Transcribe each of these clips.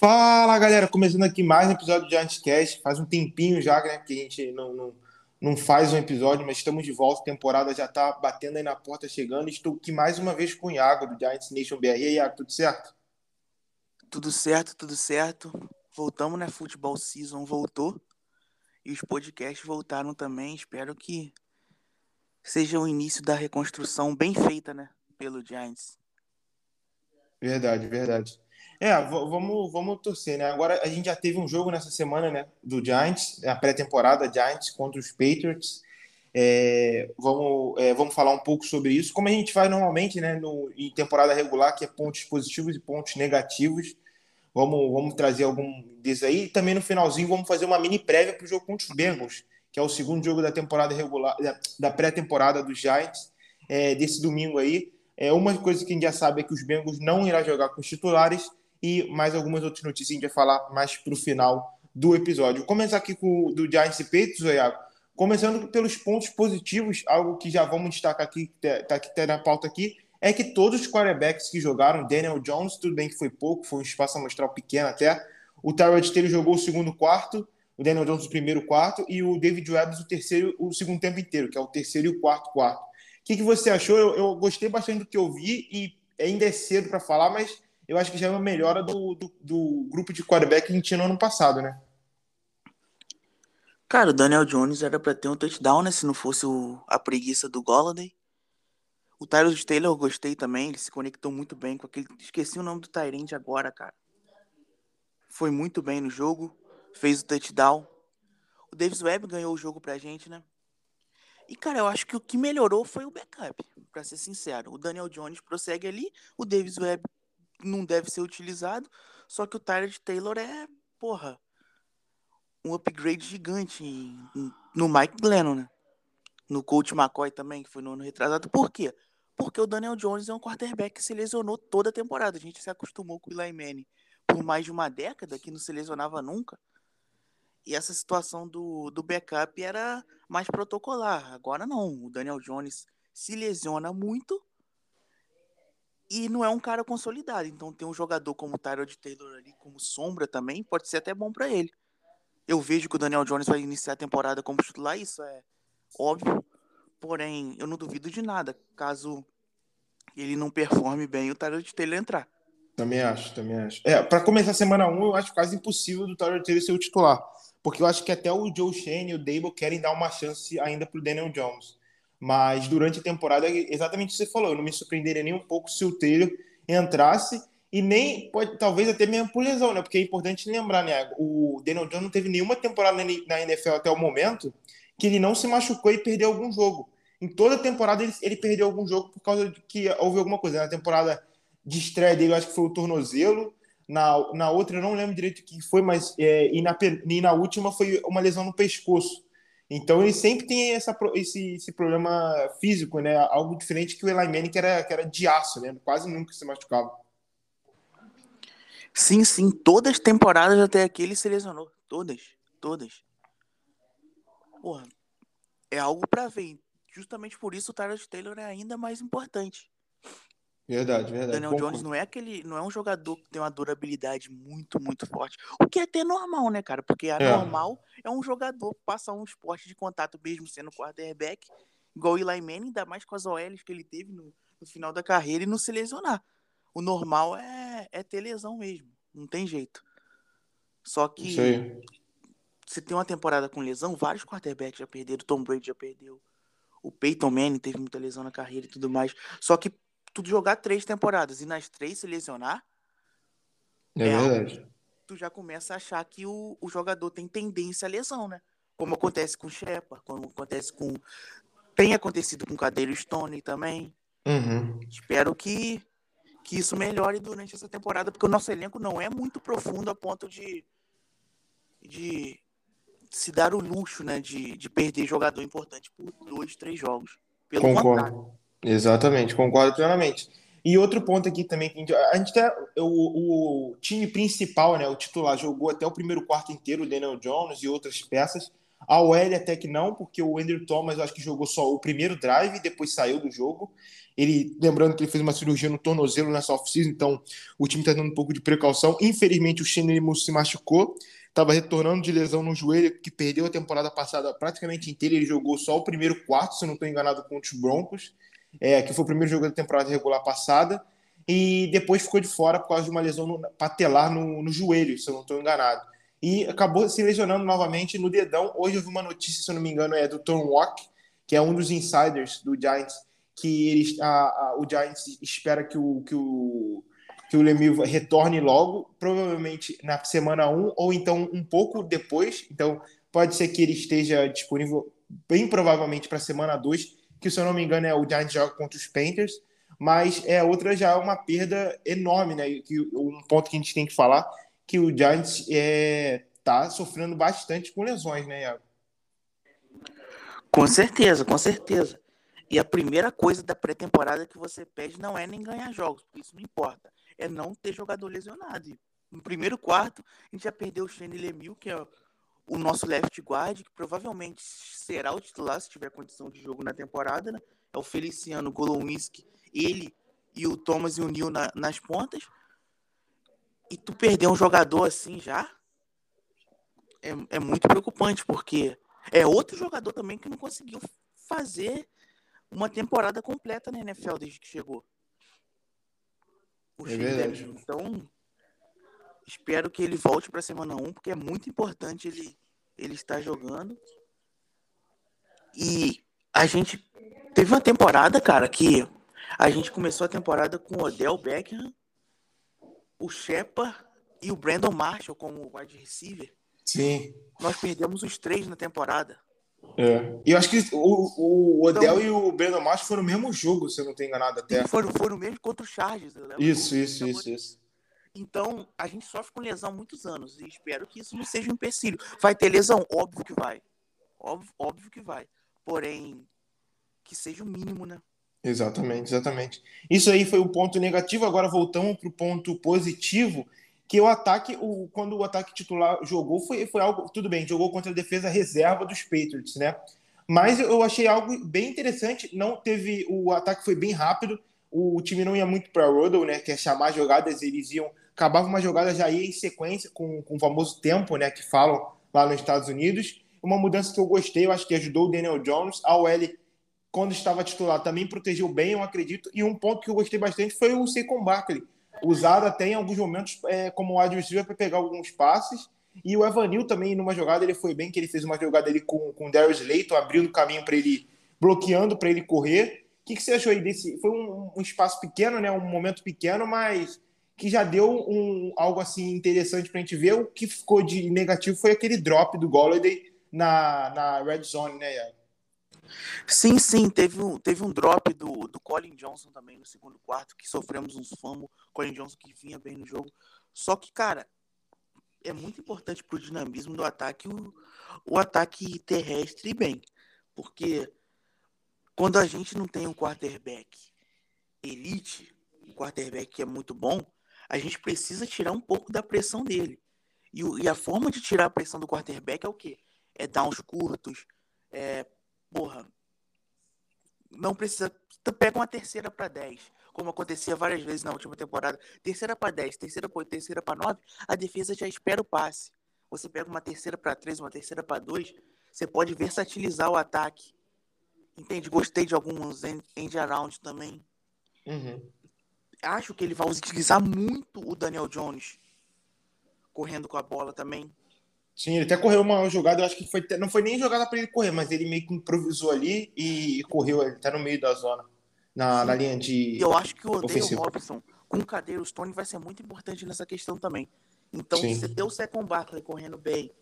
Fala galera, começando aqui mais um episódio do Giants Cast. Faz um tempinho já né, que a gente não, não, não faz um episódio, mas estamos de volta. A temporada já está batendo aí na porta, chegando. Estou aqui mais uma vez com o Iago do Giants Nation BR. E aí, Iago, tudo certo? Tudo certo, tudo certo. Voltamos, né? Futebol Season voltou. E os podcasts voltaram também. Espero que seja o início da reconstrução bem feita, né? Pelo Giants. Verdade, verdade. É, vamos, vamos torcer, né? Agora a gente já teve um jogo nessa semana, né? Do Giants, a pré-temporada Giants contra os Patriots. É, vamos, é, vamos falar um pouco sobre isso, como a gente faz normalmente, né? No, em temporada regular, que é pontos positivos e pontos negativos. Vamos, vamos trazer algum desses aí. E também no finalzinho vamos fazer uma mini prévia para o jogo contra os Bengals, que é o segundo jogo da temporada regular, da, da pré-temporada dos Giants, é, desse domingo aí. É, uma coisa que a gente já sabe é que os Bengals não irá jogar com os titulares e mais algumas outras notícias a gente vai falar mais para o final do episódio. Vou começar aqui com o do Giants e Patriots, Iago. Começando pelos pontos positivos, algo que já vamos destacar aqui, está aqui tá na pauta aqui, é que todos os quarterbacks que jogaram, Daniel Jones, tudo bem que foi pouco, foi um espaço amostral pequeno até, o Tyrod Taylor jogou o segundo quarto, o Daniel Jones o primeiro quarto e o David Webb o terceiro, o segundo tempo inteiro, que é o terceiro e o quarto quarto. O que, que você achou? Eu, eu gostei bastante do que eu vi e ainda é cedo para falar, mas eu acho que já é uma melhora do, do, do grupo de quarterback que a gente tinha no ano passado, né? Cara, o Daniel Jones era para ter um touchdown, né? Se não fosse o, a preguiça do Golladay. O Tyler Taylor eu gostei também, ele se conectou muito bem com aquele. Esqueci o nome do Tyrande agora, cara. Foi muito bem no jogo, fez o touchdown. O Davis Webb ganhou o jogo pra gente, né? E, cara, eu acho que o que melhorou foi o backup, pra ser sincero. O Daniel Jones prossegue ali, o Davis Webb não deve ser utilizado. Só que o Tyler Taylor é, porra, um upgrade gigante no Mike Glennon, né? No coach McCoy também, que foi no ano retrasado. Por quê? Porque o Daniel Jones é um quarterback que se lesionou toda a temporada. A gente se acostumou com o Eli Manning por mais de uma década, que não se lesionava nunca. E essa situação do, do backup era mais protocolar. Agora não. O Daniel Jones se lesiona muito e não é um cara consolidado. Então tem um jogador como o Tyrod Taylor ali como sombra também, pode ser até bom para ele. Eu vejo que o Daniel Jones vai iniciar a temporada como titular, isso é óbvio. Porém, eu não duvido de nada, caso ele não performe bem, o Tyrod Taylor entrar. Também acho, também acho. É, para começar a semana 1, eu acho quase impossível do Tyrod Taylor ser o titular. Porque eu acho que até o Joe Shane e o Dable querem dar uma chance ainda pro Daniel Jones. Mas durante a temporada, exatamente o que você falou, eu não me surpreenderia nem um pouco se o Taylor entrasse e nem pode talvez até mesmo por lesão, né? Porque é importante lembrar, né? O Daniel Jones não teve nenhuma temporada na NFL até o momento que ele não se machucou e perdeu algum jogo. Em toda a temporada ele, ele perdeu algum jogo por causa de que houve alguma coisa. Na temporada de estreia dele, eu acho que foi o tornozelo. Na, na outra, eu não lembro direito o que foi, mas é, e, na, e na última foi uma lesão no pescoço. Então ele sempre tem essa, esse, esse problema físico, né? Algo diferente que o Eli Manning, que era, que era de aço, né? Quase nunca se machucava. Sim, sim. Todas as temporadas até aqui ele se lesionou. Todas. Todas. Porra. É algo para ver. Justamente por isso o Tyler Taylor é ainda mais importante. Verdade, verdade. Daniel Jones não é aquele, não é um jogador que tem uma durabilidade muito, muito forte. O que é até normal, né, cara? Porque a é. normal é um jogador que passa um esporte de contato mesmo sendo quarterback, igual o Eli Manning, ainda mais com as OLs que ele teve no, no final da carreira e não se lesionar. O normal é, é ter lesão mesmo, não tem jeito. Só que você tem uma temporada com lesão, vários quarterbacks já perderam, Tom Brady já perdeu, o Peyton Manning teve muita lesão na carreira e tudo mais. Só que tu jogar três temporadas e nas três se lesionar. É, é verdade. tu já começa a achar que o, o jogador tem tendência à lesão, né? Como acontece com o Shepard, como acontece com. Tem acontecido com o Cadeiro Stone também. Uhum. Espero que, que isso melhore durante essa temporada, porque o nosso elenco não é muito profundo a ponto de, de se dar o luxo né, de, de perder jogador importante por dois, três jogos. Pelo Concordo. contrário. Exatamente, concordo plenamente. E outro ponto aqui também que a gente, a gente tem, o, o, time principal, né, o titular, jogou até o primeiro quarto inteiro, o Daniel Jones e outras peças, A OL até que não, porque o Andrew Thomas acho que jogou só o primeiro drive e depois saiu do jogo. Ele, lembrando que ele fez uma cirurgia no tornozelo nessa off-season, então o time está dando um pouco de precaução. Infelizmente, o Shane se machucou, estava retornando de lesão no joelho, que perdeu a temporada passada praticamente inteira. Ele jogou só o primeiro quarto, se não estou enganado, contra os Broncos, é, que foi o primeiro jogo da temporada regular passada. E depois ficou de fora por causa de uma lesão no, patelar no, no joelho, se eu não estou enganado e acabou se lesionando novamente no dedão. Hoje eu vi uma notícia, se eu não me engano, é do Tom Walk, que é um dos insiders do Giants, que eles, a, a, o Giants espera que o, que o, que o Lemieux retorne logo, provavelmente na semana 1 ou então um pouco depois. Então pode ser que ele esteja disponível bem provavelmente para a semana 2, que se eu não me engano é o Giants joga contra os Panthers, mas é outra já é uma perda enorme, né? Que um ponto que a gente tem que falar que o Giants é, tá sofrendo bastante com lesões, né, Iago? Com certeza, com certeza. E a primeira coisa da pré-temporada que você pede não é nem ganhar jogos, porque isso não importa. É não ter jogador lesionado. E no primeiro quarto, a gente já perdeu o Shane Lemieux, que é o nosso left guard, que provavelmente será o titular se tiver condição de jogo na temporada, né? É o Feliciano Golowinski, ele e o Thomas e o Neil na, nas pontas e tu perder um jogador assim já é, é muito preocupante, porque é outro jogador também que não conseguiu fazer uma temporada completa na NFL desde que chegou. O é Então, espero que ele volte para a semana 1, porque é muito importante ele, ele estar jogando. E a gente teve uma temporada, cara, que a gente começou a temporada com o Odell Beckham o Shepard e o Brandon Marshall como wide receiver. Sim. Nós perdemos os três na temporada. É. E eu acho que o, o Odell então, e o Brandon Marshall foram no mesmo jogo, se eu não estou enganado até. Foram, foram mesmo contra o Chargers. Isso, isso, isso, isso. Então, a gente sofre com lesão há muitos anos e espero que isso não seja um empecilho. Vai ter lesão? Óbvio que vai. Óbvio, óbvio que vai. Porém, que seja o mínimo, né? Exatamente, exatamente. Isso aí foi o ponto negativo. Agora voltamos para o ponto positivo, que o ataque, o, quando o ataque titular jogou, foi, foi algo. Tudo bem, jogou contra a defesa reserva dos Patriots, né? Mas eu achei algo bem interessante. Não teve. O ataque foi bem rápido. O, time não ia muito para Rodel, né? Que é chamar jogadas, eles iam. Acabava uma jogada, já ia em sequência, com, com o famoso tempo, né? Que falam lá nos Estados Unidos. Uma mudança que eu gostei, eu acho que ajudou o Daniel Jones. A OL quando estava titular, também protegeu bem, eu acredito. E um ponto que eu gostei bastante foi o Saquon Barkley, usado até em alguns momentos é, como wide para pegar alguns passes. E o Evanil também, numa jogada, ele foi bem, que ele fez uma jogada ali com, com o Darius Layton, abrindo o caminho para ele, bloqueando para ele correr. Que, que você achou aí desse? Foi um, um, espaço pequeno, né? um momento pequeno, mas que já deu um, algo assim interessante para a gente ver. O que ficou de negativo foi aquele drop do Golladay na, na red zone, né? Sim, sim, teve um, teve um drop do, do Colin Johnson também no segundo quarto, que sofremos uns fumble. Colin Johnson que vinha bem no jogo. Só que, cara, é muito importante pro dinamismo do ataque o, o ataque terrestre bem. Porque quando a gente não tem um quarterback elite, um quarterback que é muito bom, a gente precisa tirar um pouco da pressão dele. E, e a forma de tirar a pressão do quarterback é o quê? É dar uns curtos, é porra, não precisa. Pega uma terceira para 10, como acontecia várias vezes na última temporada. Terceira para 10, terceira para terceira para 9, a defesa já espera o passe. Você pega uma terceira para 3, uma terceira para 2, você pode versatilizar o ataque. Entende? Gostei de alguns end around também. Uhum. Acho que ele vai utilizar muito o Daniel Jones correndo com a bola também. Sim, ele até correu uma jogada, eu acho que foi, não foi nem jogada para ele correr, mas ele meio que improvisou ali e correu, ele tá no meio da zona, na, na linha de. Eu acho que o Dale Robson com o Cadeiro Stone vai ser muito importante nessa questão também. Então, Sim. se ter o Second Barkley correndo bem,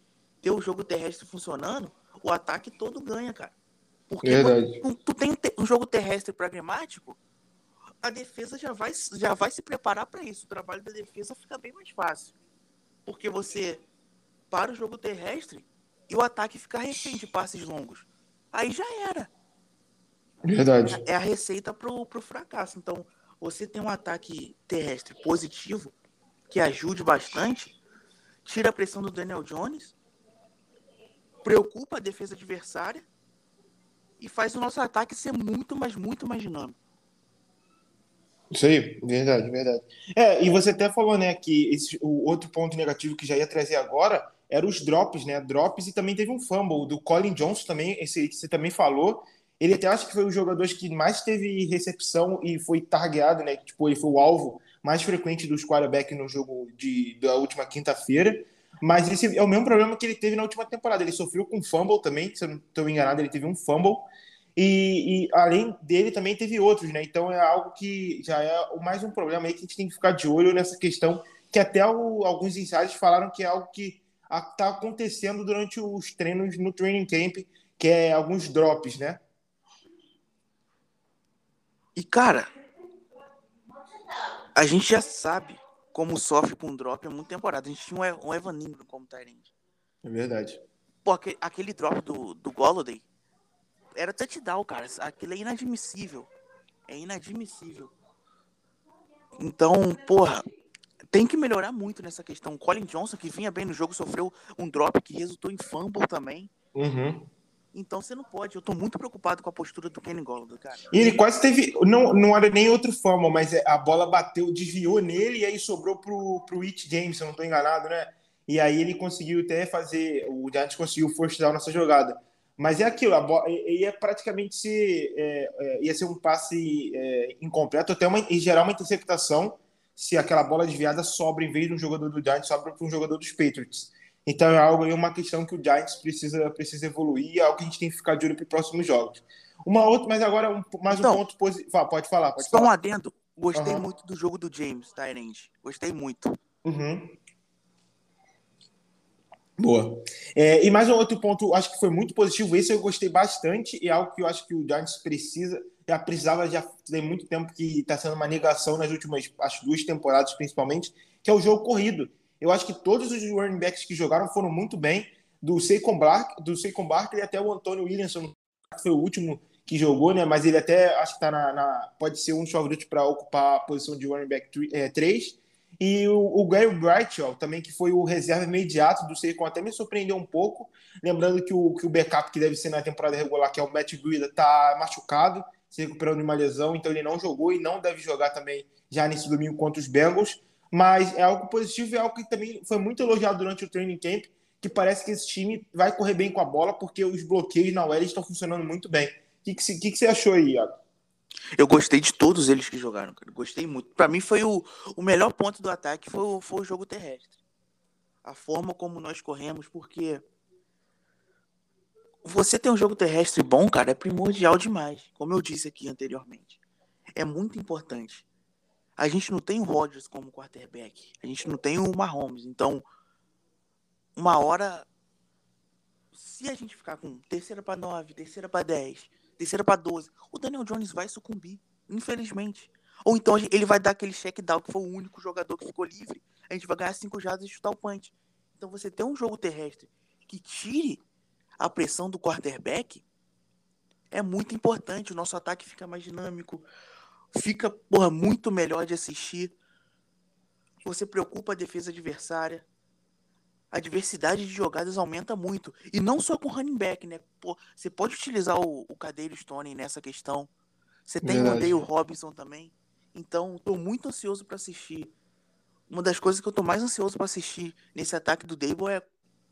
ter o jogo terrestre funcionando, o ataque todo ganha, cara. Porque tu, tu, tem um jogo terrestre pragmático, a defesa já vai, já vai se preparar para isso. O trabalho da defesa fica bem mais fácil. Porque você para o jogo terrestre e o ataque ficar refém de passes longos. Aí já era. Verdade. É a receita pro, pro fracasso. Então, você tem um ataque terrestre positivo, que ajude bastante, tira a pressão do Daniel Jones, preocupa a defesa adversária e faz o nosso ataque ser muito, mas muito mais dinâmico. Isso aí, verdade, verdade. É, e você até falou, né, que esse, o outro ponto negativo que já ia trazer agora era os drops, né? Drops e também teve um fumble do Colin Johnson também, esse que você também falou. Ele até acho que foi o jogador que mais teve recepção e foi targeado, né? Tipo, ele foi o alvo mais frequente dos quarterbacks no jogo de, da última quinta-feira. Mas esse é o mesmo problema que ele teve na última temporada. Ele sofreu com fumble também, se eu não estou enganado, ele teve um fumble. E, e, além dele também teve outros, né? Então é algo que já é mais um problema aí que a gente tem que ficar de olho nessa questão, que até o, alguns insiders falaram que é algo que está acontecendo durante os treinos no training camp, que é alguns drops, né? E cara, a gente já sabe como sofre com drop há muita temporada. A gente tinha um Evan Ingram como Tyrande. É verdade. Pô, aquele, aquele drop do, do Golladay era touchdown, cara. Aquilo é inadmissível. É inadmissível. Então, porra, tem que melhorar muito nessa questão. Colin Johnson, que vinha bem no jogo, sofreu um drop que resultou em fumble também. Uhum. Então você não pode. Eu tô muito preocupado com a postura do Kenny Golladay, cara. E ele quase teve. Não, não era nem outro fumble, mas é, a bola bateu, desviou nele e aí sobrou pro, pro It James, se eu não tô enganado, né? E aí ele conseguiu até fazer. O Giants conseguiu force down nessa jogada. Mas é aquilo, a bola, ia praticamente ser, é, é, ia ser um passe é, incompleto, até uma, em geral uma interceptação, se aquela bola desviada sobra em vez de um jogador do Giants, sobra para um jogador dos Patriots. Então é algo aí, uma questão que o Giants precisa, precisa evoluir, é algo que a gente tem que ficar de olho para os próximos jogos. Uma outra, mas agora um, mais então, um ponto positivo. Pode falar, pode só falar. um adendo. Gostei uhum. muito do jogo do James, Tyrande. Gostei muito. Uhum. Boa. É, e mais um outro ponto, acho que foi muito positivo. Esse eu gostei bastante e é algo que eu acho que o Giants precisa, já precisava já tem muito tempo que está sendo uma negação nas últimas as duas temporadas, principalmente, que é o jogo corrido. Eu acho que todos os running backs que jogaram foram muito bem, do Saquon Barkley, do Saquon Barkley até o Antônio Williamson, que foi o último que jogou, né? Mas ele até acho que tá na, na pode ser um dos favoritos para ocupar a posição de running back 3. E o, o Gary Brightwell, também, que foi o reserva imediato do Saquon, até me surpreendeu um pouco. Lembrando que o, que o backup que deve ser na temporada regular, que é o Matt Breida, tá machucado, se recuperando de uma lesão, então ele não jogou e não deve jogar também já nesse domingo contra os Bengals. Mas é algo positivo e é algo que também foi muito elogiado durante o training camp, que parece que esse time vai correr bem com a bola, porque os bloqueios na OL estão funcionando muito bem. O que, que, que, que você achou aí, Iago? Eu gostei de todos eles que jogaram, cara. Gostei muito. Para mim foi o, o melhor ponto do ataque foi o, foi o jogo terrestre. A forma como nós corremos, porque você ter um jogo terrestre bom, cara, é primordial demais. Como eu disse aqui anteriormente. É muito importante. A gente não tem o Rodgers como quarterback. A gente não tem o Mahomes. Então, uma hora, se a gente ficar com terceira para nove, terceira para dez, terceira para 12, o Daniel Jones vai sucumbir, infelizmente. Ou então ele vai dar aquele check down que foi o único jogador que ficou livre. A gente vai ganhar cinco jardas e chutar o punch. Então você ter um jogo terrestre que tire a pressão do quarterback é muito importante. O nosso ataque fica mais dinâmico, fica porra, muito melhor de assistir. Você preocupa a defesa adversária a diversidade de jogadas aumenta muito. E não só com running back, né? Pô, você pode utilizar o, o Cadeiro Stone nessa questão. Você tem Verdade. o Dale Robinson também. Então, estou muito ansioso para assistir. Uma das coisas que eu estou mais ansioso para assistir nesse ataque do Dable é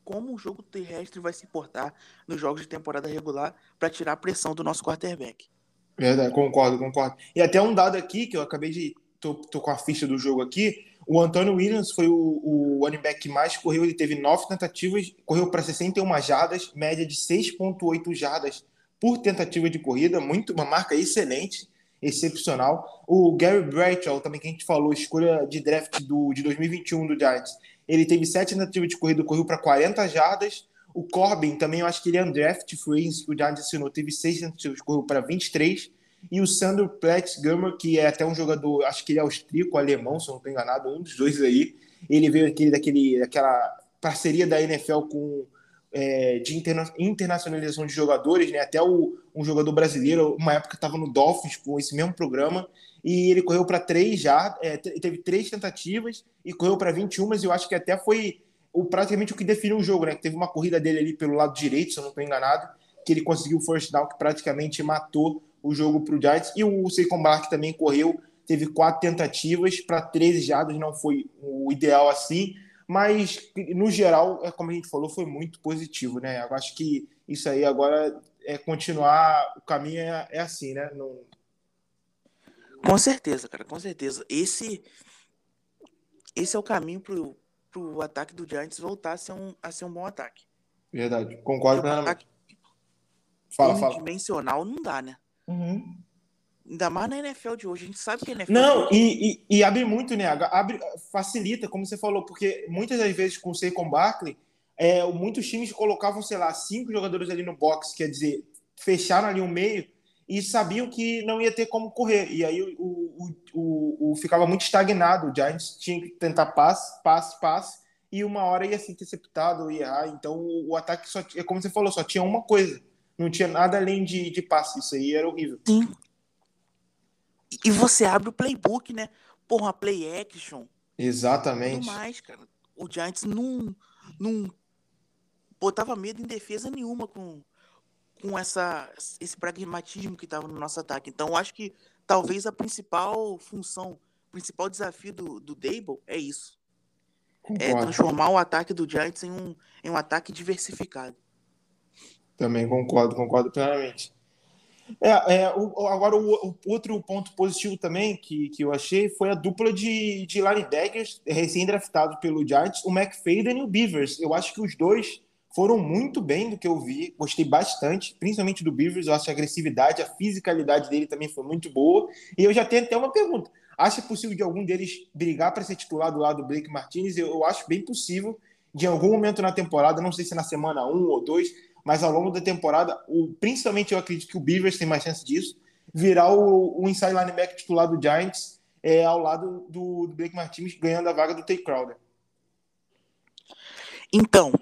como o jogo terrestre vai se portar nos jogos de temporada regular para tirar a pressão do nosso quarterback. Verdade, concordo, concordo. E até um dado aqui que eu acabei de. tô, tô com a ficha do jogo aqui. O Antônio Williams foi o, o running back que mais correu, ele teve nove tentativas, correu para 61 jardas, média de 6,8 jardas por tentativa de corrida, muito uma marca excelente, excepcional. O Gary Bradshaw, também que a gente falou, escolha de draft do, de 2021 do Giants, ele teve sete tentativas de corrida, correu para 40 jardas. O Corbin, também eu acho que ele é undraft free, que o Giants assinou, teve seis tentativas, correu para 23 e o Sandro Platzgummer, que é até um jogador, acho que ele é austríaco, alemão, se eu não estou enganado, um dos dois aí. Ele veio aquele, daquele, daquela parceria da NFL com é, de interna internacionalização de jogadores, né? Até o, um jogador brasileiro, uma época estava no Dolphins com esse mesmo programa, e ele correu para três já, é, teve três tentativas e correu para 21, mas eu acho que até foi o, praticamente o que definiu o jogo, né? Teve uma corrida dele ali pelo lado direito, se eu não estou enganado, que ele conseguiu o first down que praticamente matou o jogo para o Giants. E o Saquon Barkley também correu, teve quatro tentativas para 13 jardas, não foi o ideal assim, mas no geral, é como a gente falou, foi muito positivo, né? Eu acho que isso aí agora é continuar, o caminho é, é assim, né? Não... Com certeza, cara, com certeza. Esse esse é o caminho pro, pro ataque do Giants voltar a ser um, a ser um bom ataque. Verdade, concordo com um ataque fala, fala. dimensional não dá, né? Uhum. Ainda mais na NFL de hoje. A gente sabe que a NFL. Não, e, e, e, abre muito, né? Abre, facilita, como você falou, porque muitas das vezes com o Saquon Barkley, é, muitos times colocavam, sei lá, cinco jogadores ali no box, quer dizer, fecharam ali o meio e sabiam que não ia ter como correr. E aí o, o, o, o ficava muito estagnado. O Giants tinha que tentar passe, passe, passe, e uma hora ia ser interceptado, ia errar. Então o, ataque só é como você falou, só tinha uma coisa. Não tinha nada além de, de passe. Isso aí era horrível. Sim. E você abre o playbook, né? Porra, play action. Exatamente. Mais, cara. O Giants não, não botava medo em defesa nenhuma com, com essa, esse pragmatismo que estava no nosso ataque. Então, acho que talvez a principal função, o principal desafio do, do Dable é isso. É Concordo. É transformar o ataque do Giants em um, em um ataque diversificado. Também concordo, concordo plenamente. É, é o, agora, o, o, outro ponto positivo também que, que eu achei foi a dupla de, de linebackers recém-draftados pelo Giants, o McFadden e o Beavers. Eu acho que os dois foram muito bem do que eu vi, gostei bastante, principalmente do Beavers. Eu acho a agressividade, a fisicalidade dele também foi muito boa. E eu já tenho até uma pergunta: acha possível de algum deles brigar para ser titular do lado do Blake Martinez? Eu, eu acho bem possível, de algum momento na temporada, não sei se na semana 1 ou 2 mas ao longo da temporada, o, principalmente eu acredito que o Beavers tem mais chance disso, virar o, o inside linebacker titular do Giants é, ao lado do, do Blake Martinez ganhando a vaga do Tay Crowder. Então,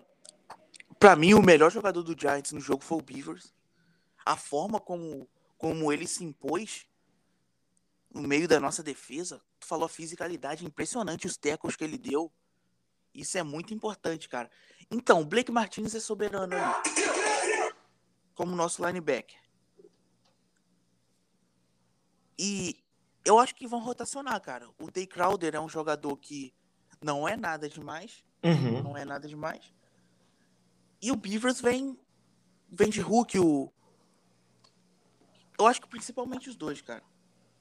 para mim, o melhor jogador do Giants no jogo foi o Beavers. A forma como, como ele se impôs no meio da nossa defesa, tu falou a fisicalidade, impressionante os tecos que ele deu. Isso é muito importante, cara. Então, o Blake Martinez é soberano aí. Como nosso linebacker. E eu acho que vão rotacionar, cara. O Day Crowder é um jogador que não é nada demais. Uhum. Não é nada demais. E o Beavers vem, vem de Hulk. O... Eu acho que principalmente os dois, cara.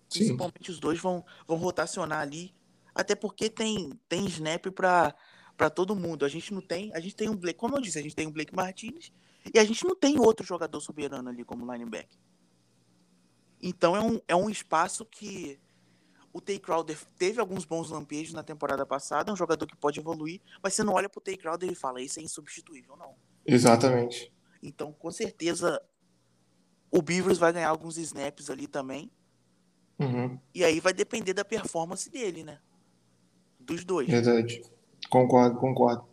Sim. Principalmente os dois vão, vão rotacionar ali. Até porque tem, tem snap pra para todo mundo. A gente não tem, a gente tem um Blake, como eu disse, a gente tem um Blake Martinez e a gente não tem outro jogador soberano ali como linebacker. Então é um, é um espaço que o Tay Crowder teve alguns bons lampejos na temporada passada, é um jogador que pode evoluir, mas você não olha pro Tay Crowder e fala, isso é insubstituível, não. Exatamente. Então, com certeza, o Beavers vai ganhar alguns snaps ali também. Uhum. E aí vai depender da performance dele, né? Dos dois. Verdade. Concordo, concordo.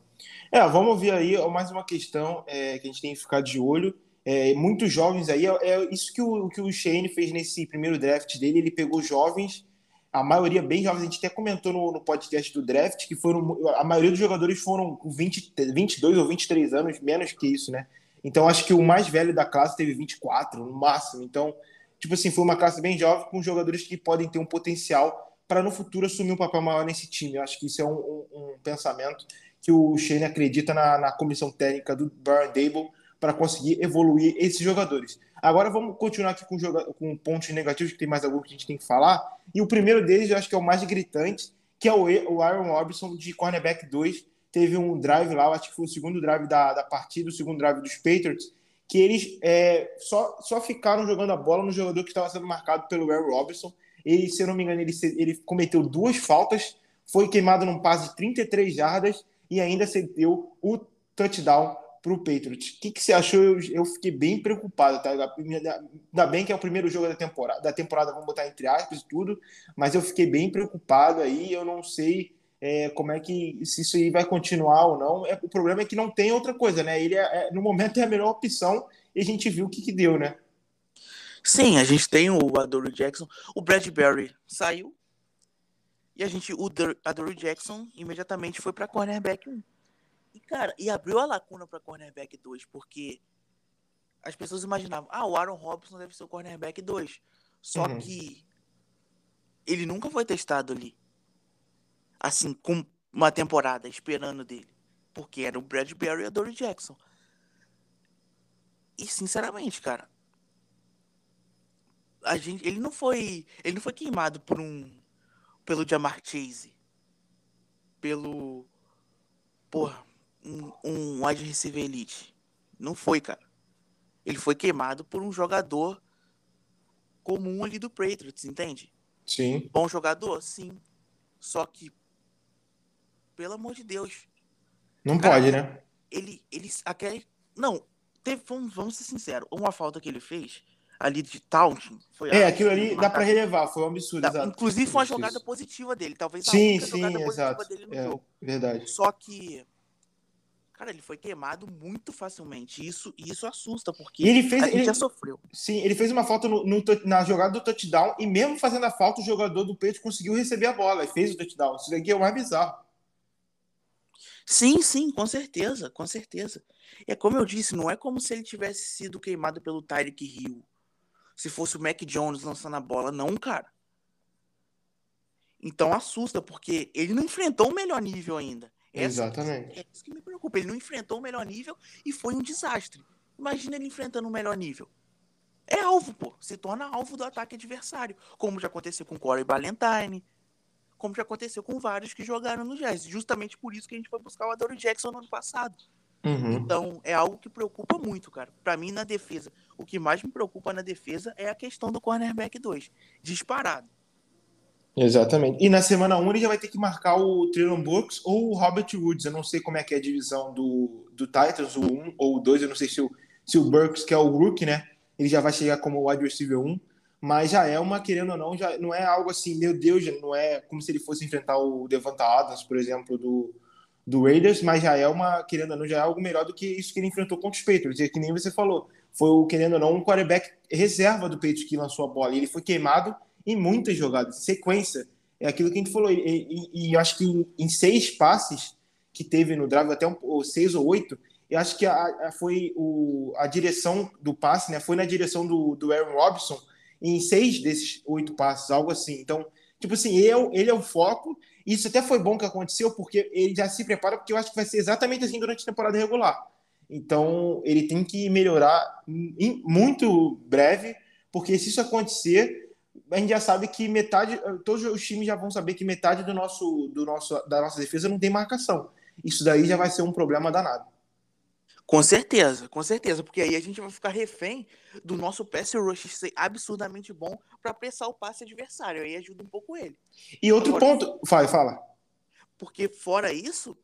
É, vamos ver aí mais uma questão é, que a gente tem que ficar de olho. É, muitos jovens aí, é, é, isso que o, que o Shane fez nesse primeiro draft dele, ele pegou jovens, a maioria bem jovens, a gente até comentou no, no podcast do draft, que foram, a maioria dos jogadores foram com 20, 22 ou 23 anos, menos que isso, né? Então acho que o mais velho da classe teve 24 no máximo. Então, tipo assim, foi uma classe bem jovem com jogadores que podem ter um potencial para no futuro assumir um papel maior nesse time. Eu acho que isso é um, um, um pensamento que o Shane acredita na, na comissão técnica do Brian Dable para conseguir evoluir esses jogadores. Agora vamos continuar aqui com, com pontos negativos, que tem mais algum que a gente tem que falar. E o primeiro deles, eu acho que é o mais gritante, que é o, o Aaron Robinson de cornerback 2. Teve um drive lá, acho que foi o segundo drive da, da partida, o segundo drive dos Patriots, que eles é, só, só ficaram jogando a bola no jogador que estava sendo marcado pelo Aaron Robinson. Ele, se eu não me engano, ele, ele cometeu duas faltas, foi queimado num passe de 33 jardas e ainda cedeu o touchdown para o Patriots. O que, que você achou? Eu, eu, fiquei bem preocupado, tá? Ainda bem que é o primeiro jogo da temporada, da temporada, vamos botar entre aspas e tudo, mas eu fiquei bem preocupado aí, eu não sei é, como é que se isso aí vai continuar ou não. É, o problema é que não tem outra coisa, né? Ele é, é no momento é a melhor opção e a gente viu o que, que deu, né? Sim, a gente tem o Adoro Jackson. O Bradbury saiu. E a gente, o Adoro Jackson imediatamente foi para cornerback 1. Cara, e abriu a lacuna para cornerback 2, porque as pessoas imaginavam, ah, o Aaron Robinson deve ser o cornerback 2. Só uhum. que ele nunca foi testado ali. Assim, com uma temporada esperando dele. Porque era o Bradbury e a Dory Jackson. E sinceramente, cara, a gente, ele não foi, ele não foi queimado por um pelo Jamar Chase, pelo porra, um, um wide receiver elite. Não foi, cara. Ele foi queimado por um jogador comum ali do Patriots, entende? Sim. Bom jogador, sim. Só que pelo amor de Deus. Não cara, pode, né? Ele ele aquele não, teve, vamos, vamos ser sinceros, uma falta que ele fez ali de taunting. Foi é, aquilo ali dá para relevar, foi um absurdo. Dá, exato. Inclusive foi uma jogada positiva dele, talvez a sim, sim, jogada exato. positiva dele no é, jogo. Verdade. Só que, cara, ele foi queimado muito facilmente. Isso, isso assusta, porque e ele fez, a gente ele, já sofreu. Sim, ele fez uma falta no, no, na jogada do touchdown e mesmo fazendo a falta, o jogador do peito conseguiu receber a bola e fez o touchdown. Isso daqui é o mais bizarro. Sim, sim, com certeza, com certeza. É como eu disse, não é como se ele tivesse sido queimado pelo Tyreek Hill se fosse o Mac Jones lançando a bola. Não, cara. Então assusta, porque ele não enfrentou o melhor nível ainda. Essa, Exatamente. É isso que me preocupa. Ele não enfrentou o melhor nível e foi um desastre. Imagina ele enfrentando o melhor nível. É alvo, pô. Se torna alvo do ataque adversário. Como já aconteceu com Corey Ballantyne. Como já aconteceu com vários que jogaram no Jazz. Justamente por isso que a gente foi buscar o Adoro Jackson no ano passado. Uhum. Então, é algo que preocupa muito, cara. Para mim, na defesa, o que mais me preocupa na defesa é a questão do cornerback 2. Disparado. Exatamente. E na semana 1 ele já vai ter que marcar o Traylon Brooks ou o Robert Woods. Eu não sei como é que é a divisão do, do Titans, o 1 ou o 2. Eu não sei se o, se o Burks, que é o rookie, né? Ele já vai chegar como wide receiver 1. Mas já é uma, querendo ou não, já não é algo assim, meu Deus, não é como se ele fosse enfrentar o Devonta Adams, por exemplo, do, do Raiders, mas já é uma, querendo ou não, já é algo melhor do que isso que ele enfrentou contra os Patriots. E que nem você falou, foi o, querendo ou não, um quarterback reserva do Patriots que lançou a bola. Ele foi queimado em muitas jogadas, sequência. É aquilo que a gente falou. E, e, e acho que em, em, seis passes que teve no drive, até um, ou seis ou oito, eu acho que a, a, foi o, a direção do passe, né? Foi na direção do, do Aaron Robson em seis desses oito passes, algo assim. Então, tipo assim, ele é, ele é o foco isso até foi bom que aconteceu, porque ele já se prepara, porque eu acho que vai ser exatamente assim durante a temporada regular. Então, ele tem que melhorar em, muito breve, porque se isso acontecer, a gente já sabe que metade, todos os times já vão saber que metade do nosso, do nosso, da nossa defesa não tem marcação. Isso daí já vai ser um problema danado. Com certeza, com certeza, porque aí a gente vai ficar refém do nosso pass rush ser absurdamente bom para pressar o passe adversário, aí ajuda um pouco ele. E outro Agora, ponto, fala, fala. Porque fora isso,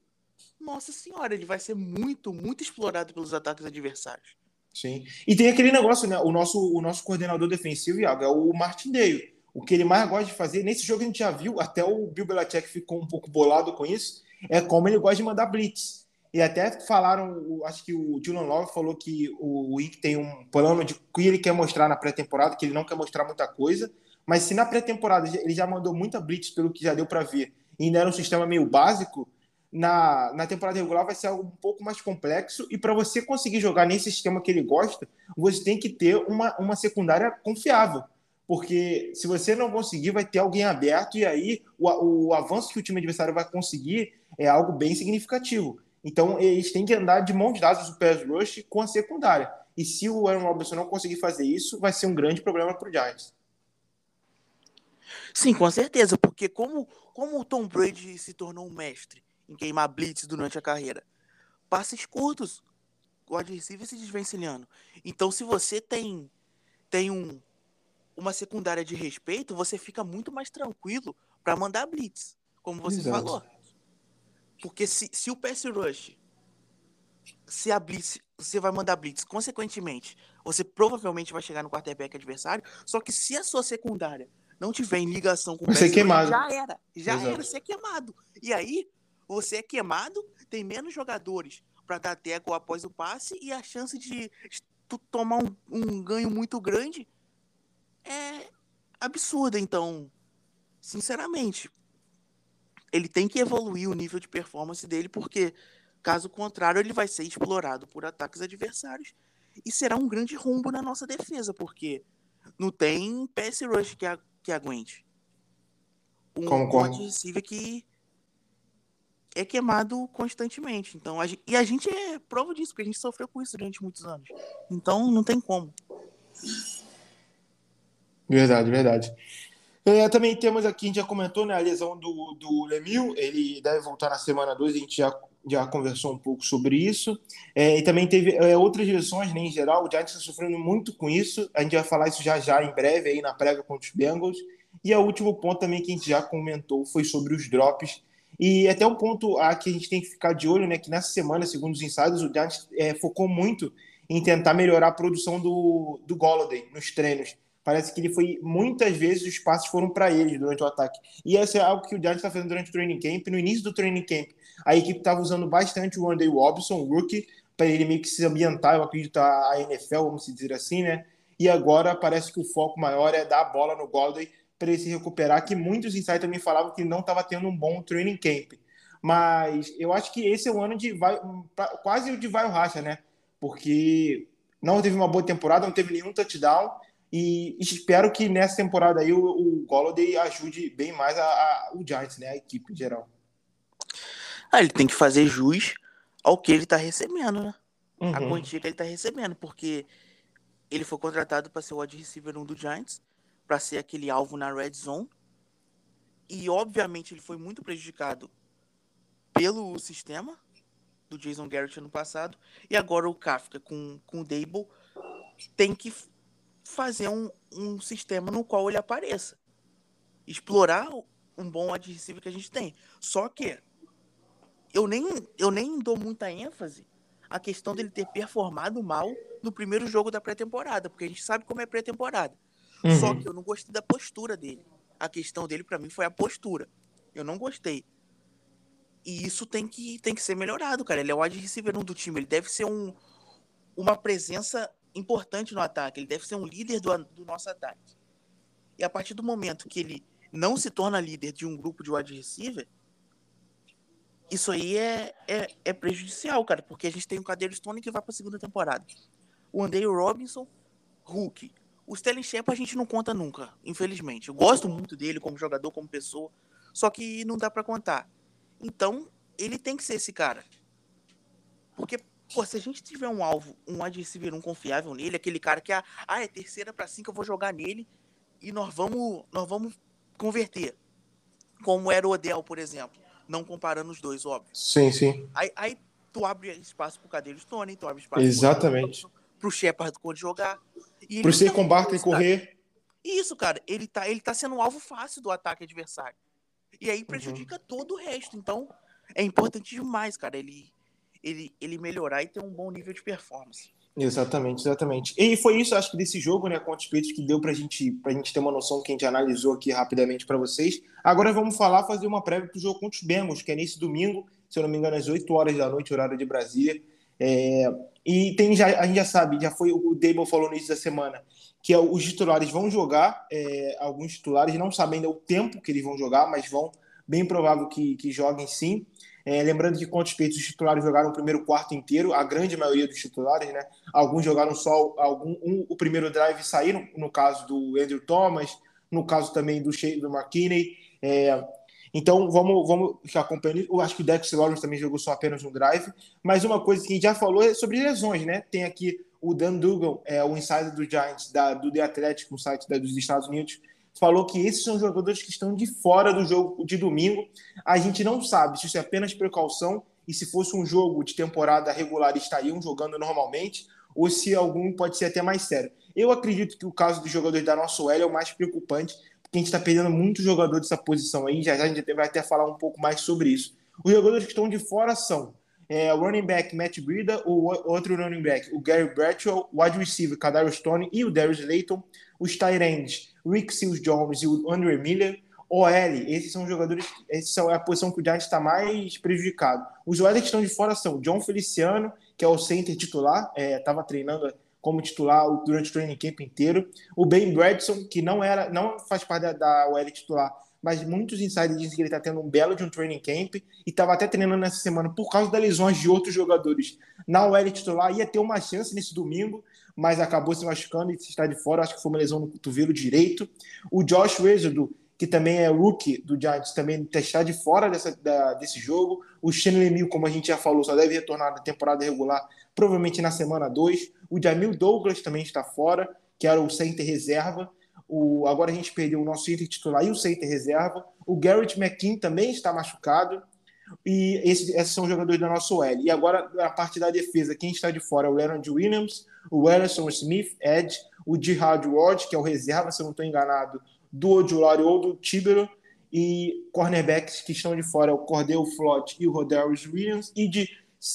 nossa senhora, ele vai ser muito, muito explorado pelos ataques adversários. Sim. E tem aquele negócio, né? O nosso, o nosso coordenador defensivo, Iago, é o Martindale. O que ele mais gosta de fazer, nesse jogo a gente já viu, até o Bill Belichick ficou um pouco bolado com isso, é como ele gosta de mandar blitz. E até falaram, acho que o Dylan Love falou que o Wick tem um plano de que ele quer mostrar na pré-temporada, que ele não quer mostrar muita coisa, mas se na pré-temporada ele já mandou muita blitz pelo que já deu para ver, e ainda era um sistema meio básico, na, na temporada regular vai ser algo um pouco mais complexo, e para você conseguir jogar nesse sistema que ele gosta, você tem que ter uma, uma secundária confiável. Porque se você não conseguir, vai ter alguém aberto, e aí o, o avanço que o time adversário vai conseguir é algo bem significativo. Então, eles têm que andar de mãos dadas o pass rush com a secundária. E se o Aaron Robinson não conseguir fazer isso, vai ser um grande problema para o Giants. Sim, com certeza, porque como, como o Tom Brady se tornou um mestre em queimar blitz durante a carreira, passes curtos, o adversário se desvencilhando. Então, se você tem, tem um, uma secundária de respeito, você fica muito mais tranquilo para mandar blitz, como você Exato. falou. Porque se, se o pass rush, se a blitz, você vai mandar blitz, consequentemente, você provavelmente vai chegar no quarterback adversário, só que se a sua secundária não tiver em ligação com o pass rush, já era, já Exato. era ser queimado. E aí, você é queimado, tem menos jogadores para dar teco após o passe e a chance de tu tomar um, um ganho muito grande é absurda. Então, sinceramente, ele tem que evoluir o nível de performance dele, porque Caso contrário, ele vai ser explorado por ataques adversários e será um grande rombo na nossa defesa, porque não tem pass rush que, a, que aguente. Um Concordo. receiver que é queimado constantemente. Então, a gente, e a gente é prova disso, porque a gente sofreu com isso durante muitos anos. Então, não tem como. Verdade, verdade. É, também temos aqui, a gente já comentou, né, a lesão do, do Lemil, ele deve voltar na semana 2, a gente já, já conversou um pouco sobre isso. É, e também teve é, outras lesões, né, em geral, o Giants está sofrendo muito com isso, a gente vai falar isso já já em breve, aí na prévia contra os Bengals. E o último ponto também que a gente já comentou foi sobre os drops. E até um ponto a que a gente tem que ficar de olho, né, que nessa semana, segundo os insiders, o Giants é, focou muito em tentar melhorar a produção do, do Golladay nos treinos. Parece que ele foi muitas vezes os passes foram para ele durante o ataque. E isso é algo que o Giants está fazendo durante o training camp. No início do training camp, a equipe estava usando bastante o Andy Robson, o rookie, para ele meio que se ambientar, eu acredito, a NFL, vamos dizer assim, né? E agora parece que o foco maior é dar a bola no Golladay para ele se recuperar, que muitos insights também falavam que não estava tendo um bom training camp. Mas eu acho que esse é o ano de vai, quase o de vai o racha, né? Porque não teve uma boa temporada, não teve nenhum touchdown e espero que nessa temporada aí o, o Golladay ajude bem mais a, a, o Giants, né? A equipe em geral. Ah, ele tem que fazer jus ao que ele tá recebendo, né? Uhum. A quantia que ele tá recebendo, porque ele foi contratado para ser o wide receiver 1 do Giants, para ser aquele alvo na red zone. E obviamente ele foi muito prejudicado pelo sistema do Jason Garrett ano passado. E agora o Kafka com, com o Dable tem que fazer um, um sistema no qual ele apareça. Explorar um bom receiver que a gente tem. Só que eu nem, eu nem dou muita ênfase à questão dele ter performado mal no primeiro jogo da pré-temporada, porque a gente sabe como é pré-temporada. Uhum. Só que eu não gostei da postura dele. A questão dele para mim foi a postura. Eu não gostei. E isso tem que, tem que ser melhorado, cara. Ele é o wide receiver do time. Ele deve ser um, uma presença importante no ataque, ele deve ser um líder do, do nosso ataque. E a partir do momento que ele não se torna líder de um grupo de wide receiver, isso aí é, é, é prejudicial, cara, porque a gente tem o Cadeiro Stone que vai para a segunda temporada. O Andrei Robinson, Hulk. O Sterling Shepard a gente não conta nunca, infelizmente. Eu gosto muito dele como jogador, como pessoa, só que não dá para contar. Então, ele tem que ser esse cara. Porque Pô, se a gente tiver um alvo, um wide receiver um confiável nele, aquele cara que ah, ah, é terceira para cinco, eu vou jogar nele e nós vamos, nós vamos converter. Como era o Odell, por exemplo. Não comparando os dois, óbvio. Sim, sim. Aí, aí tu abre espaço pro Cadeiro Stone, tu abre espaço Exatamente. pro, pro Shepard quando jogar. E pro ser com Barkley correr. Isso, cara. Ele tá, ele tá sendo um alvo fácil do ataque adversário. E aí prejudica uhum. todo o resto. Então, é importante demais, cara. Ele, ele, ele melhorar e ter um bom nível de performance. Exatamente, exatamente. E foi isso, acho que, desse jogo, né, contra os que deu pra gente, pra gente ter uma noção que a gente analisou aqui rapidamente para vocês. Agora vamos falar, fazer uma prévia pro jogo contra os Bengals, que é nesse domingo, se eu não me engano, às 8 horas da noite, horário de Brasília. É, e tem já, a gente já sabe, já foi o Dable falou no início da semana, que é, os titulares vão jogar, é, alguns titulares não sabem o tempo que eles vão jogar, mas vão, bem provável que, que joguem sim. É, lembrando que contra os Peitos, os titulares jogaram o primeiro quarto inteiro, a grande maioria dos titulares, né? Alguns jogaram só algum, um, o primeiro drive saíram, no caso do Andrew Thomas, no caso também do do McKinney. É, então, vamos, vamos ficar acompanhando. Eu acho que o Dex Lawrence também jogou só apenas um drive. Mas uma coisa que a gente já falou é sobre lesões, né? Tem aqui o Dan Dugan, é, o insider do Giants, da, do The Athletic, um site da, dos Estados Unidos, falou que esses são jogadores que estão de fora do jogo de domingo. A gente não sabe se isso é apenas precaução e se fosse um jogo de temporada regular estariam jogando normalmente ou se algum pode ser até mais sério. Eu acredito que o caso dos jogadores da nossa OL é o mais preocupante, a gente está perdendo muito jogador dessa posição aí, já, já a gente vai até falar um pouco mais sobre isso. Os jogadores que estão de fora são é, o running back Matt Breida, o outro running back, o Gary Bradshaw, o wide receiver Kadarius Stone e o Darius Layton, os tight ends Rick Seals Jones e o Andrew Miller. OL, esses são jogadores, essa é a posição que o Giants está mais prejudicado. Os OL que estão de fora são John Feliciano, que é o center titular, estava é, treinando como titular durante o training camp inteiro. O Ben Bradson, que não era, não faz parte da, da OL titular, mas muitos insiders dizem que ele está tendo um belo de um training camp e estava até treinando nessa semana por causa das lesões de outros jogadores. Na OL titular ia ter uma chance nesse domingo, mas acabou se machucando e está de fora. Acho que foi uma lesão no cotovelo direito. O Josh Reserdo, que também é rookie do Giants, também está de fora dessa, da, desse jogo. O Shane Lemieux, como a gente já falou, só deve retornar na temporada regular, provavelmente na semana 2. O Jamil Douglas também está fora, que era o center reserva. O, agora a gente perdeu o nosso center titular e o center reserva. O Garrett McKinn também está machucado. E esse, esses são os jogadores da nossa OL. E agora, a parte da defesa, quem está de fora é o Leonard Williams, o Ellison Smith, Ed, o Jihad Ward, que é o reserva, se eu não estou enganado, do Odulari ou do Tibero, e cornerbacks que estão de fora é o Cordell Flott e o Rodarius Williams, e de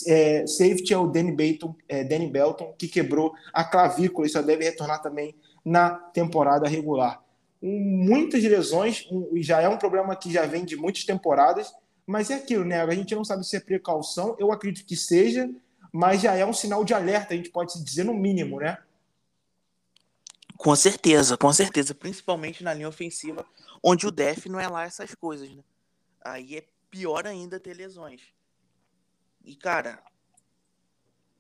é, safety é o Danny, Belton, é, Danny Belton, que quebrou a clavícula e só deve retornar também na temporada regular. Muitas lesões, e já é um problema que já vem de muitas temporadas, mas é aquilo, né? A gente não sabe se é precaução, eu acredito que seja, mas já é um sinal de alerta, a gente pode dizer no mínimo, né? Com certeza, com certeza. Principalmente na linha ofensiva, onde o def não é lá essas coisas, né? Aí é pior ainda ter lesões. E, cara,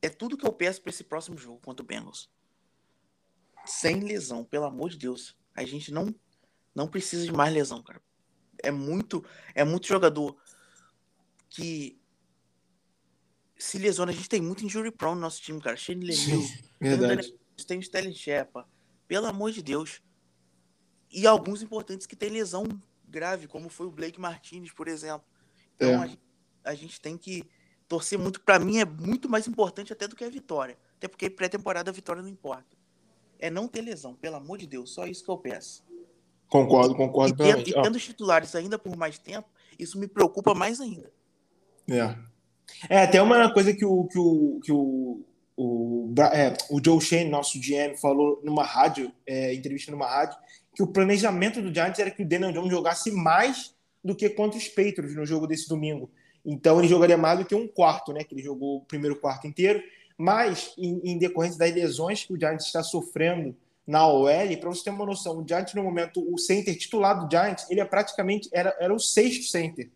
é tudo que eu peço para esse próximo jogo contra o Bengals. Sem lesão, pelo amor de Deus. A gente não não precisa de mais lesão, cara. É muito é muito jogador que se lesiona. A gente tem muito injury prone no nosso time, cara. Shane Lemieux, tem o Sterling Shepard. Pelo amor de Deus. E alguns importantes que tem lesão grave, como foi o Blake Martinez, por exemplo. Então é. a, a, gente, tem que torcer muito. Para mim é muito mais importante até do que a vitória. Até porque pré-temporada a vitória não importa. É não ter lesão, pelo amor de Deus. Só isso que eu peço. Concordo, concordo. E, tendo, e tendo os titulares ainda por mais tempo, isso me preocupa mais ainda. É. É, até uma coisa que o, que o, que o, o, é, o Joe Shane, nosso GM, falou numa rádio, é, entrevista numa rádio, que o planejamento do Giants era que o Daniel Jones jogasse mais do que contra os Patriots no jogo desse domingo. Então ele jogaria mais do que um quarto, né? Que ele jogou o primeiro quarto inteiro. Mas, em, em decorrência das lesões que o Giants está sofrendo na OL, para você ter uma noção, o Giants, no momento, o center titular do Giants, ele é praticamente era, era o sexto center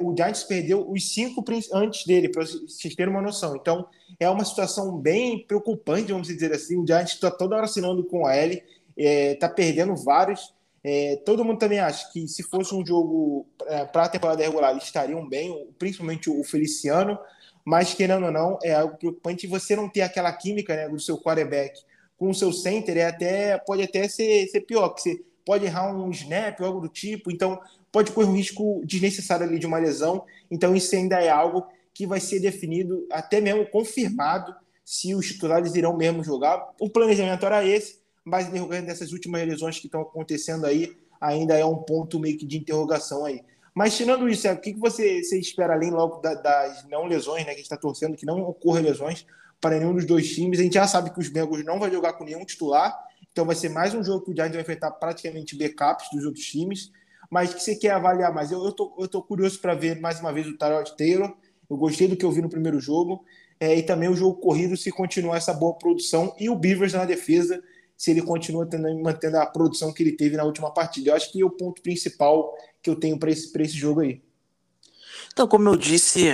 o Giants perdeu os cinco antes dele, para vocês terem uma noção. Então, é uma situação bem preocupante, vamos dizer assim. O Giants está toda hora assinando com a L, está é, perdendo vários. É, todo mundo também acha que se fosse um jogo é, para a temporada regular, eles estariam bem, principalmente o Feliciano, mas querendo ou não, é algo preocupante você não ter aquela química né, do seu quarterback com o seu center, é até, pode até ser, ser pior, que você pode errar um snap algo do tipo. Então, pode correr um risco desnecessário ali de uma lesão. Então, isso ainda é algo que vai ser definido, até mesmo confirmado, se os titulares irão mesmo jogar. O planejamento era esse, mas decorrendo dessas últimas lesões que estão acontecendo aí, ainda é um ponto meio que de interrogação aí. Mas tirando isso, o que você, você espera além logo das não lesões, né? Que a gente está torcendo que não ocorra lesões para nenhum dos dois times. A gente já sabe que os Bengals não vai jogar com nenhum titular, então vai ser mais um jogo que o Giants vai enfrentar praticamente backups dos outros times mas que você quer avaliar mais? Eu, eu, tô, eu tô curioso para ver mais uma vez o Tyrod Taylor. Eu gostei do que eu vi no primeiro jogo. É, e também o jogo corrido, se continuar essa boa produção. E o Beavers na defesa, se ele continua tendo, mantendo a produção que ele teve na última partida. Eu acho que é o ponto principal que eu tenho para esse, esse jogo aí. Então, como eu disse,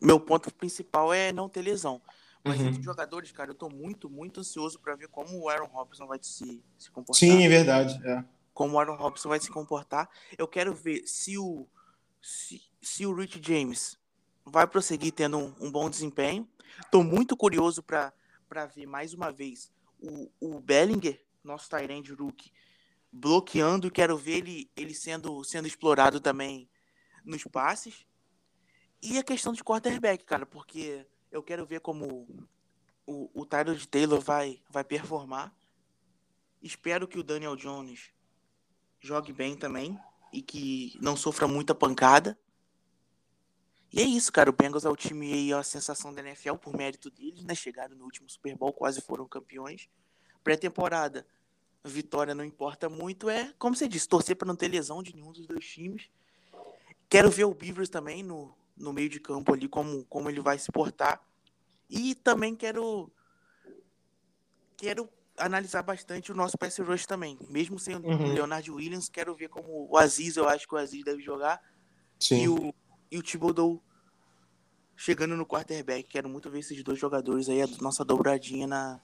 meu ponto principal é não ter lesão. Mas uhum. entre jogadores, cara, eu tô muito, muito ansioso para ver como o Aaron Robinson vai se, se comportar. Sim, é verdade. É como o Aaron Robson vai se comportar. Eu quero ver se o, se, se o Rich James vai prosseguir tendo um, um bom desempenho. Estou muito curioso para ver mais uma vez o, o Bellinger, nosso Tyrande Rookie, bloqueando. Quero ver ele, ele sendo, sendo explorado também nos passes. E a questão de quarterback, cara, porque eu quero ver como o, o Tyler Taylor vai, vai performar. Espero que o Daniel Jones jogue bem também e que não sofra muita pancada. E é isso, cara. O Bengals é o time aí, a sensação da NFL por mérito deles, né? Chegaram no último Super Bowl, quase foram campeões. Pré-temporada, vitória não importa muito. É, como você disse, torcer para não ter lesão de nenhum dos dois times. Quero ver o Beavers também no, no meio de campo ali, como, como ele vai se portar. E também quero quero analisar bastante o nosso pass rush também. Mesmo sem uhum. o Leonard Williams, quero ver como o Aziz, eu acho que o Aziz deve jogar. Sim. E o, e o Thibodeau chegando no quarterback. Quero muito ver esses dois jogadores aí, a nossa dobradinha na,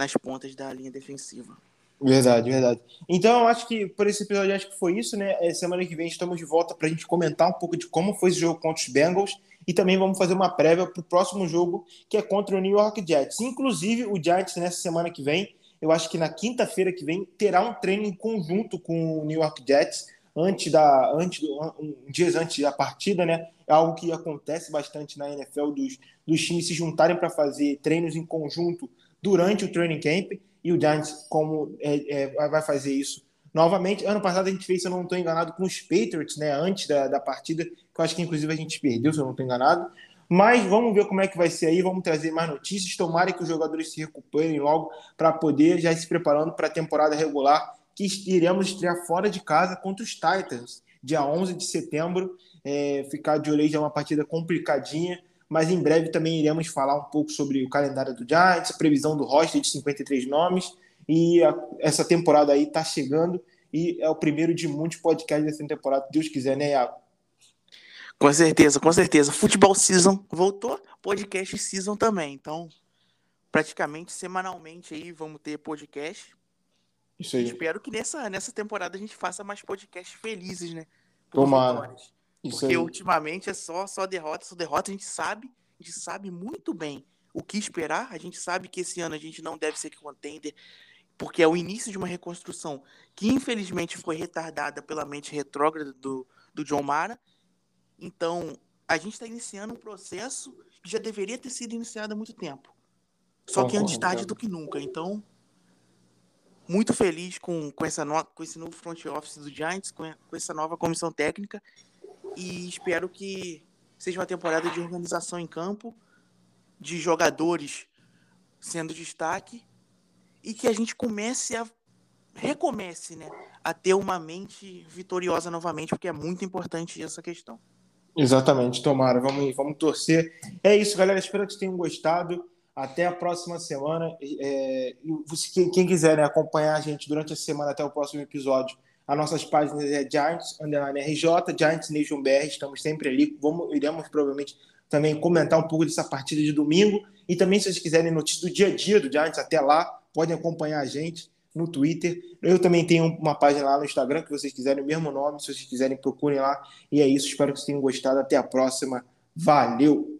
nas pontas da linha defensiva. Verdade, verdade. Então, eu acho que por esse episódio, acho que foi isso, né? É, semana que vem estamos de volta para a gente comentar um pouco de como foi esse jogo contra os Bengals e também vamos fazer uma prévia para o próximo jogo, que é contra o New York Jets. Inclusive, o Giants, nessa semana que vem, eu acho que na quinta-feira que vem, terá um treino em conjunto com o New York Jets, antes da, antes, um, dias antes da partida, né? É algo que acontece bastante na NFL, dos, dos times se juntarem para fazer treinos em conjunto durante o training camp e o Giants como é, é, vai fazer isso novamente. Ano passado a gente fez, se eu não estou enganado, com os Patriots, né, antes da, da partida, que eu acho que inclusive a gente perdeu, se eu não estou enganado. Mas vamos ver como é que vai ser aí, vamos trazer mais notícias. Tomara que os jogadores se recuperem logo para poder já ir se preparando para a temporada regular, que iremos estrear fora de casa contra os Titans, dia 11 de setembro. É, ficar de olho já é uma partida complicadinha mas em breve também iremos falar um pouco sobre o calendário do Giants, a previsão do roster de 53 nomes, e a, essa temporada aí está chegando, e é o primeiro de muitos podcasts dessa temporada, Deus quiser, né, Iago? Com certeza, com certeza. Futebol Season voltou, podcast Season também, então praticamente semanalmente aí vamos ter podcast. Isso aí. Espero que nessa, nessa temporada a gente faça mais podcasts felizes, né? Tomara. Vitórias. Porque ultimamente é só, só derrota, só derrota. A gente sabe, a gente sabe muito bem o que esperar. A gente sabe que esse ano a gente não deve ser contender, porque é o início de uma reconstrução que infelizmente foi retardada pela mente retrógrada do, do John Mara. Então, a gente está iniciando um processo que já deveria ter sido iniciado há muito tempo. Só que antes tarde do que nunca. Então, muito feliz com, com, essa no, com esse novo front office do Giants, com, com essa nova comissão técnica e espero que seja uma temporada de organização em campo, de jogadores sendo destaque e que a gente comece a recomece, né, a ter uma mente vitoriosa novamente, porque é muito importante essa questão. Exatamente, tomara, vamos, vamos torcer. É isso, galera, espero que tenham gostado. Até a próxima semana. É, quem quiser né, acompanhar a gente durante a semana até o próximo episódio, as nossas páginas é Giants, underline RJ, Giants Nation BR, estamos sempre ali. Vamos, iremos provavelmente também comentar um pouco dessa partida de domingo. E também, se vocês quiserem notícias do dia a dia do Giants até lá, podem acompanhar a gente no Twitter. Eu também tenho uma página lá no Instagram, que vocês quiserem, o mesmo nome, se vocês quiserem, procurem lá. E é isso, espero que vocês tenham gostado. Até a próxima. Valeu!